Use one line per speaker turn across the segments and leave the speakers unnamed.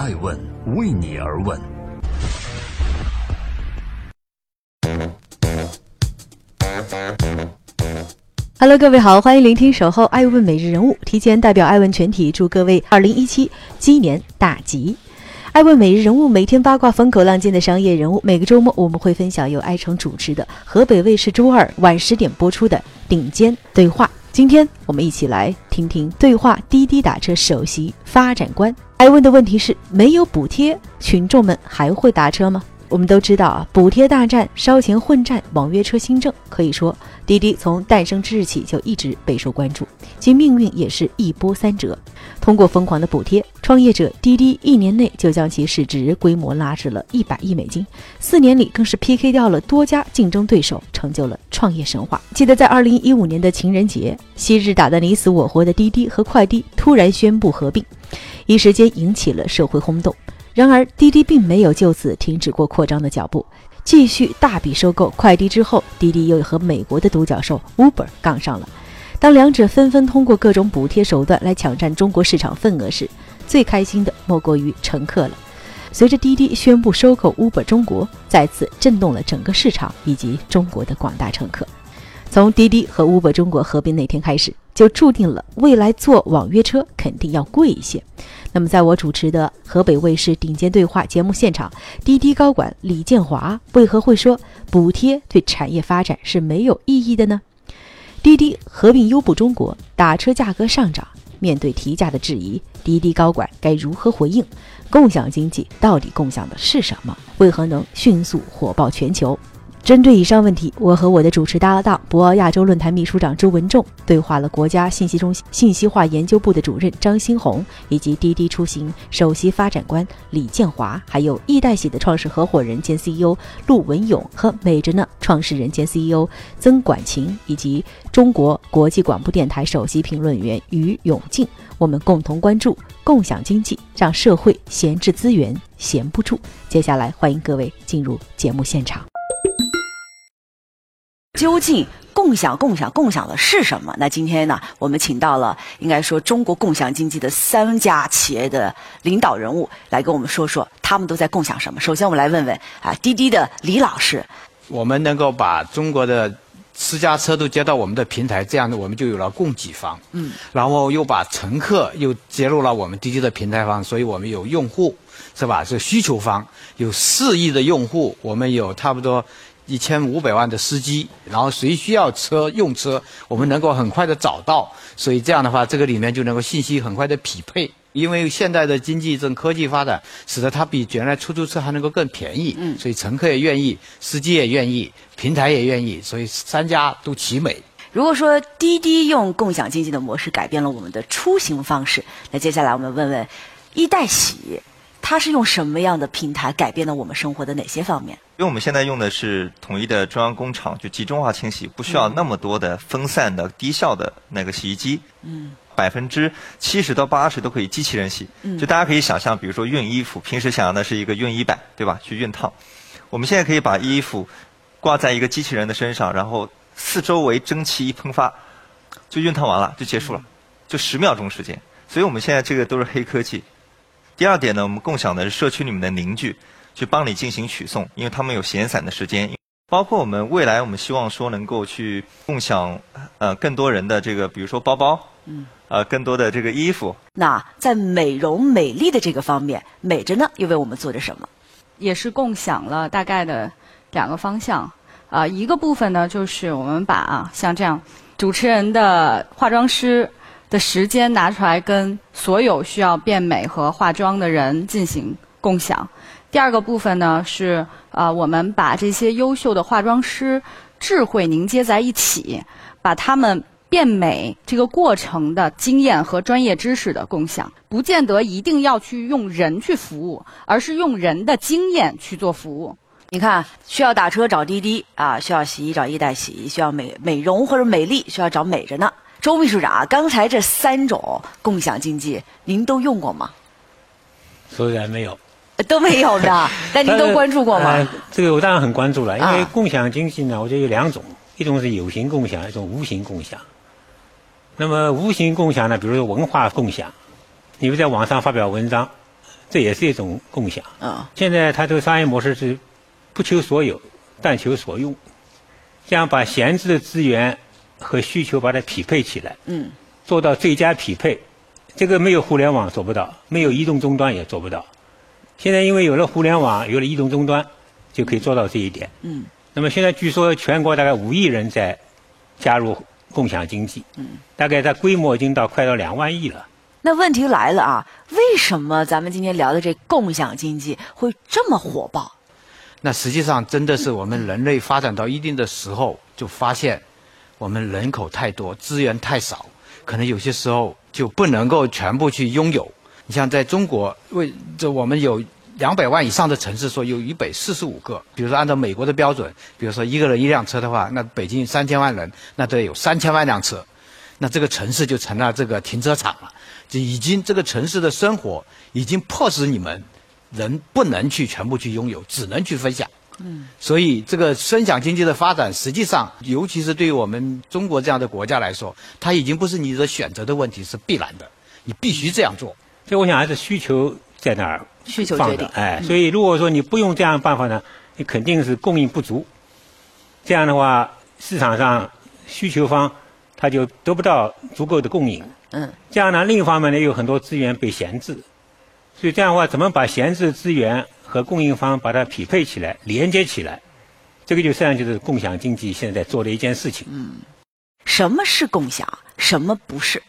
爱问为你而问。
Hello，各位好，欢迎聆听《守候爱问每日人物》，提前代表爱问全体祝各位二零一七鸡年大吉。爱问每日人物每天八卦风口浪尖的商业人物，每个周末我们会分享由爱成主持的河北卫视周二晚十点播出的顶尖对话。今天我们一起来听听对话滴滴打车首席发展官。还问的问题是：没有补贴，群众们还会打车吗？我们都知道啊，补贴大战、烧钱混战、网约车新政，可以说滴滴从诞生之日起就一直备受关注，其命运也是一波三折。通过疯狂的补贴，创业者滴滴一年内就将其市值规模拉至了一百亿美金，四年里更是 PK 掉了多家竞争对手，成就了创业神话。记得在二零一五年的情人节，昔日打得你死我活的滴滴和快滴突然宣布合并，一时间引起了社会轰动。然而，滴滴并没有就此停止过扩张的脚步，继续大笔收购快滴之后，滴滴又和美国的独角兽 Uber 杠上了。当两者纷纷通过各种补贴手段来抢占中国市场份额时，最开心的莫过于乘客了。随着滴滴宣布收购 Uber 中国，再次震动了整个市场以及中国的广大乘客。从滴滴和 Uber 中国合并那天开始，就注定了未来坐网约车肯定要贵一些。那么，在我主持的河北卫视顶尖对话节目现场，滴滴高管李建华为何会说补贴对产业发展是没有意义的呢？滴滴合并优步中国，打车价格上涨，面对提价的质疑，滴滴高管该如何回应？共享经济到底共享的是什么？为何能迅速火爆全球？针对以上问题，我和我的主持搭档博鳌亚洲论坛秘书长周文仲对话了国家信息中心信息化研究部的主任张新红，以及滴滴出行首席发展官李建华，还有易代喜的创始合伙人兼 CEO 陆文勇和美着呢创始人兼 CEO 曾管勤，以及中国国际广播电台首席评论员于永进，我们共同关注共享经济，让社会闲置资源闲不住。接下来，欢迎各位进入节目现场。究竟共享、共享、共享的是什么？那今天呢，我们请到了应该说中国共享经济的三家企业的领导人物来跟我们说说，他们都在共享什么。首先，我们来问问啊，滴滴的李老师，
我们能够把中国的私家车都接到我们的平台，这样呢，我们就有了供给方，嗯，然后又把乘客又接入了我们滴滴的平台方，所以我们有用户，是吧？是需求方，有四亿的用户，我们有差不多。一千五百万的司机，然后谁需要车用车，我们能够很快的找到，所以这样的话，这个里面就能够信息很快的匹配。因为现在的经济正科技发展，使得它比原来出租车还能够更便宜，嗯，所以乘客也愿意，司机也愿意，平台也愿意，所以三家都齐美。
如果说滴滴用共享经济的模式改变了我们的出行方式，那接下来我们问问易代喜。它是用什么样的平台改变了我们生活的哪些方面？
因为我们现在用的是统一的中央工厂，就集中化清洗，不需要那么多的分散的低效的那个洗衣机。嗯，百分之七十到八十都可以机器人洗。嗯，就大家可以想象，比如说熨衣服，平时想象的是一个熨衣板，对吧？去熨烫。我们现在可以把衣服挂在一个机器人的身上，然后四周围蒸汽一喷发，就熨烫完了，就结束了，就十秒钟时间。所以我们现在这个都是黑科技。第二点呢，我们共享的是社区里面的邻居，去帮你进行取送，因为他们有闲散的时间。包括我们未来，我们希望说能够去共享，呃，更多人的这个，比如说包包，嗯，呃，更多的这个衣服。
那在美容美丽的这个方面，美着呢又为我们做着什么？
也是共享了大概的两个方向，啊，一个部分呢就是我们把啊像这样主持人的化妆师。的时间拿出来跟所有需要变美和化妆的人进行共享。第二个部分呢是啊，我们把这些优秀的化妆师智慧凝结在一起，把他们变美这个过程的经验和专业知识的共享。不见得一定要去用人去服务，而是用人的经验去做服务。
你看，需要打车找滴滴啊，需要洗衣找一代洗，需要美美容或者美丽需要找美着呢。周秘书长，刚才这三种共享经济，您都用过吗？
虽然没有，
都没有的，但您都关注过吗？
这个我当然很关注了，因为共享经济呢，我觉得有两种，一种是有形共享，一种无形共享。那么无形共享呢，比如说文化共享，你们在网上发表文章，这也是一种共享。
啊，
现在它这个商业模式是不求所有，但求所用，这样把闲置的资源和需求把它匹配起来，
嗯，
做到最佳匹配。这个没有互联网做不到，没有移动终端也做不到。现在因为有了互联网，有了移动终端，就可以做到这一点。
嗯，
那么现在据说全国大概五亿人在加入共享经济，嗯，大概它规模已经到快到两万亿了。
那问题来了啊，为什么咱们今天聊的这共享经济会这么火爆？
那实际上真的是我们人类发展到一定的时候，就发现我们人口太多，资源太少，可能有些时候就不能够全部去拥有。你像在中国，为这我们有两百万以上的城市，说有一百四十五个。比如说按照美国的标准，比如说一个人一辆车的话，那北京三千万人，那得有三千万辆车，那这个城市就成了这个停车场了。就已经这个城市的生活已经迫使你们人不能去全部去拥有，只能去分享。嗯，所以这个分享经济的发展，实际上，尤其是对于我们中国这样的国家来说，它已经不是你的选择的问题，是必然的，你必须这样做。
所以我想还是需求在那儿
需求决定
哎，所以如果说你不用这样的办法呢，你肯定是供应不足。这样的话，市场上需求方他就得不到足够的供应。
嗯，
这样呢，另一方面呢，有很多资源被闲置，所以这样的话，怎么把闲置资源和供应方把它匹配起来、连接起来，这个就实际上就是共享经济现在做的一件事情。
嗯什么是共享，什么不是，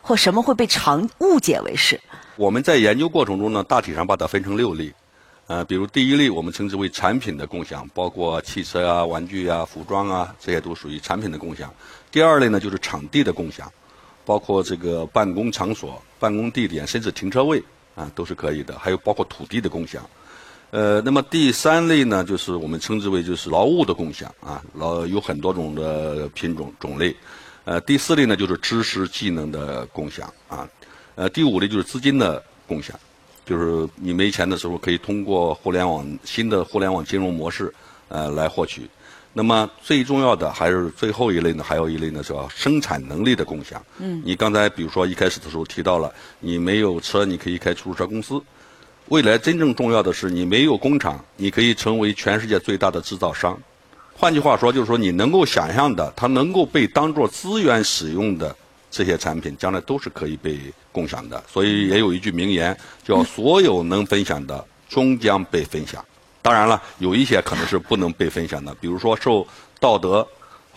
或什么会被常误解为是？
我们在研究过程中呢，大体上把它分成六类，呃，比如第一类我们称之为产品的共享，包括汽车啊、玩具啊、服装啊，这些都属于产品的共享。第二类呢就是场地的共享，包括这个办公场所、办公地点，甚至停车位啊都是可以的，还有包括土地的共享。呃，那么第三类呢，就是我们称之为就是劳务的共享啊，劳有很多种的品种种类。呃，第四类呢就是知识技能的共享啊，呃，第五类就是资金的共享，就是你没钱的时候可以通过互联网新的互联网金融模式呃来获取。那么最重要的还是最后一类呢，还有一类呢叫生产能力的共享。嗯，你刚才比如说一开始的时候提到了，你没有车，你可以开出租车公司。未来真正重要的是，你没有工厂，你可以成为全世界最大的制造商。换句话说，就是说你能够想象的，它能够被当做资源使用的这些产品，将来都是可以被共享的。所以也有一句名言，叫“所有能分享的，终将被分享”。当然了，有一些可能是不能被分享的，比如说受道德、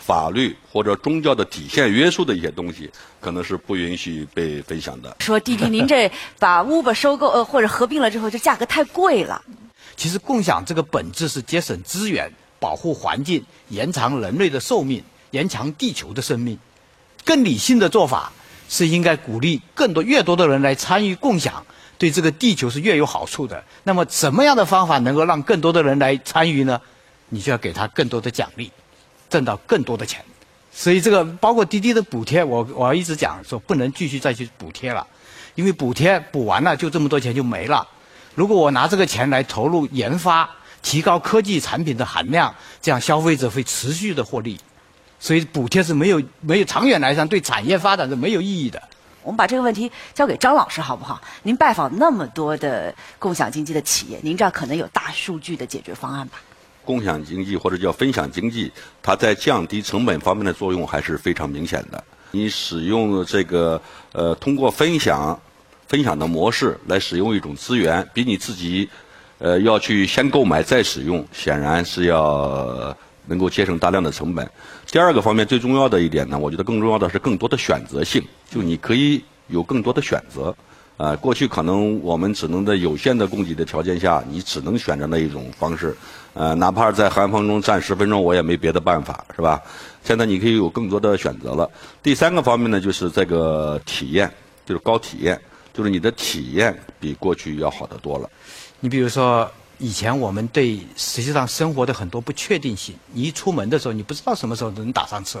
法律或者宗教的底线约束的一些东西，可能是不允许被分享的。
说弟弟，您这把 Uber 收购呃或者合并了之后，这价格太贵了。
其实共享这个本质是节省资源、保护环境、延长人类的寿命、延长地球的生命。更理性的做法是应该鼓励更多、越多的人来参与共享，对这个地球是越有好处的。那么，什么样的方法能够让更多的人来参与呢？你就要给他更多的奖励，挣到更多的钱。所以，这个包括滴滴的补贴，我我要一直讲说，不能继续再去补贴了，因为补贴补完了就这么多钱就没了。如果我拿这个钱来投入研发，提高科技产品的含量，这样消费者会持续的获利。所以补贴是没有没有长远来讲对产业发展是没有意义的。
我们把这个问题交给张老师好不好？您拜访那么多的共享经济的企业，您这儿可能有大数据的解决方案吧？
共享经济或者叫分享经济，它在降低成本方面的作用还是非常明显的。你使用这个呃，通过分享分享的模式来使用一种资源，比你自己呃要去先购买再使用，显然是要能够节省大量的成本。第二个方面最重要的一点呢，我觉得更重要的是更多的选择性，就你可以有更多的选择。啊，过去可能我们只能在有限的供给的条件下，你只能选择那一种方式，呃，哪怕在寒风中站十分钟，我也没别的办法，是吧？现在你可以有更多的选择了。第三个方面呢，就是这个体验，就是高体验，就是你的体验比过去要好得多了。
你比如说，以前我们对实际上生活的很多不确定性，你一出门的时候，你不知道什么时候能打上车。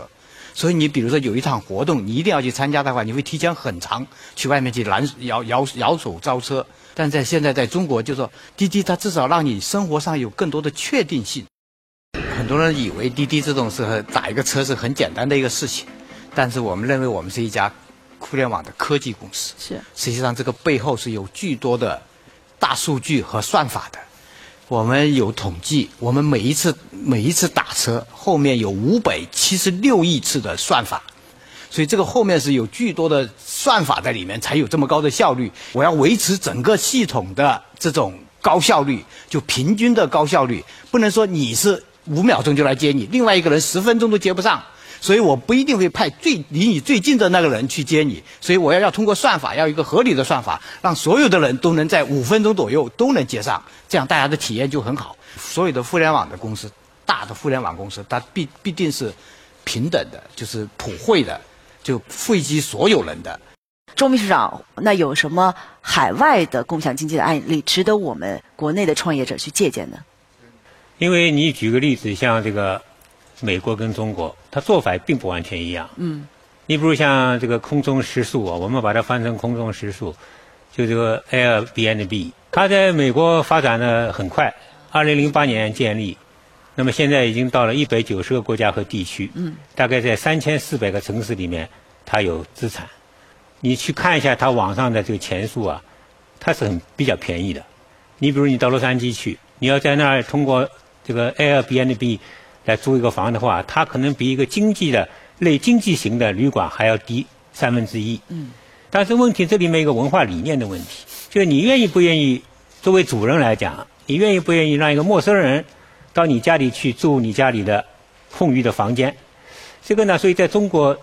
所以你比如说有一场活动，你一定要去参加的话，你会提前很长去外面去拦摇摇摇手招车。但在现在在中国，就说滴滴它至少让你生活上有更多的确定性。很多人以为滴滴这种是打一个车是很简单的一个事情，但是我们认为我们是一家互联网的科技公司。
是，
实际上这个背后是有巨多的大数据和算法的。我们有统计，我们每一次每一次打车后面有五百七十六亿次的算法，所以这个后面是有巨多的算法在里面，才有这么高的效率。我要维持整个系统的这种高效率，就平均的高效率，不能说你是五秒钟就来接你，另外一个人十分钟都接不上。所以我不一定会派最离你最近的那个人去接你，所以我要要通过算法，要一个合理的算法，让所有的人都能在五分钟左右都能接上，这样大家的体验就很好。所有的互联网的公司，大的互联网公司，它必必定是平等的，就是普惠的，就惠及所有人的。
周秘书长，那有什么海外的共享经济的案例值得我们国内的创业者去借鉴呢？
因为你举个例子，像这个。美国跟中国，它做法并不完全一样。嗯，你比如像这个空中食宿啊，我们把它翻成空中食宿，就这个 Airbnb，它在美国发展的很快，二零零八年建立，那么现在已经到了一百九十个国家和地区。嗯，大概在三千四百个城市里面，它有资产。你去看一下它网上的这个钱数啊，它是很比较便宜的。你比如你到洛杉矶去，你要在那儿通过这个 Airbnb。来租一个房的话，它可能比一个经济的类经济型的旅馆还要低三分之一。嗯。但是问题这里面一个文化理念的问题，就是你愿意不愿意作为主人来讲，你愿意不愿意让一个陌生人到你家里去住你家里的空余的房间？这个呢，所以在中国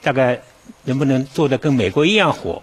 大概能不能做的跟美国一样火，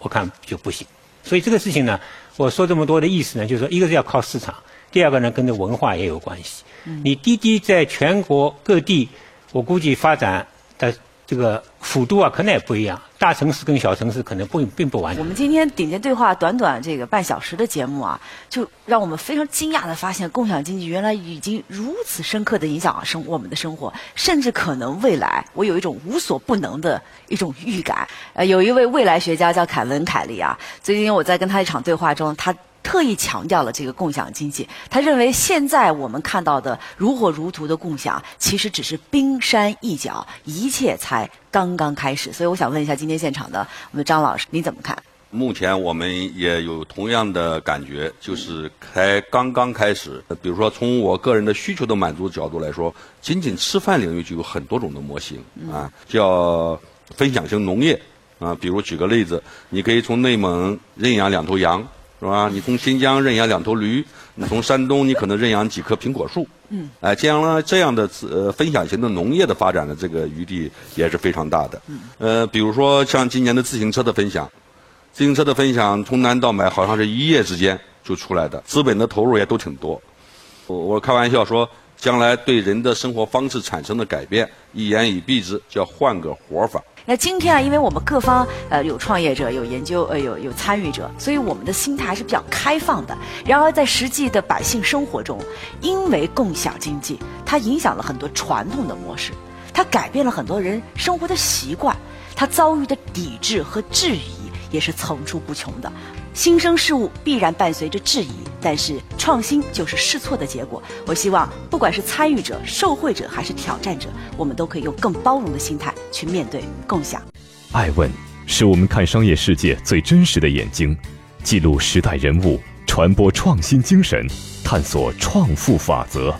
我看就不行。所以这个事情呢，我说这么多的意思呢，就是说一个是要靠市场。第二个呢，跟这文化也有关系。你滴滴在全国各地，我估计发展的这个幅度啊，可能也不一样。大城市跟小城市可能不并不完全。
我们今天顶尖对话短短这个半小时的节目啊，就让我们非常惊讶的发现，共享经济原来已经如此深刻的影响生我们的生活，甚至可能未来，我有一种无所不能的一种预感。呃，有一位未来学家叫凯文·凯利啊，最近我在跟他一场对话中，他。特意强调了这个共享经济，他认为现在我们看到的如火如荼的共享，其实只是冰山一角，一切才刚刚开始。所以我想问一下今天现场的我们张老师，你怎么看？
目前我们也有同样的感觉，就是才刚刚开始。比如说，从我个人的需求的满足角度来说，仅仅吃饭领域就有很多种的模型啊，叫分享型农业啊。比如举个例子，你可以从内蒙认养两头羊。是吧？你从新疆认养两头驴，你从山东你可能认养几棵苹果树。嗯。哎，将来这样的呃分享型的农业的发展的这个余地也是非常大的。嗯。呃，比如说像今年的自行车的分享，自行车的分享从南到北好像是一夜之间就出来的，资本的投入也都挺多。我我开玩笑说，将来对人的生活方式产生的改变，一言以蔽之，叫换个活法。
那今天啊，因为我们各方呃有创业者、有研究呃有有参与者，所以我们的心态还是比较开放的。然而在实际的百姓生活中，因为共享经济，它影响了很多传统的模式，它改变了很多人生活的习惯，它遭遇的抵制和质疑也是层出不穷的。新生事物必然伴随着质疑，但是创新就是试错的结果。我希望，不管是参与者、受惠者还是挑战者，我们都可以用更包容的心态去面对共享。
爱问是我们看商业世界最真实的眼睛，记录时代人物，传播创新精神，探索创富法则。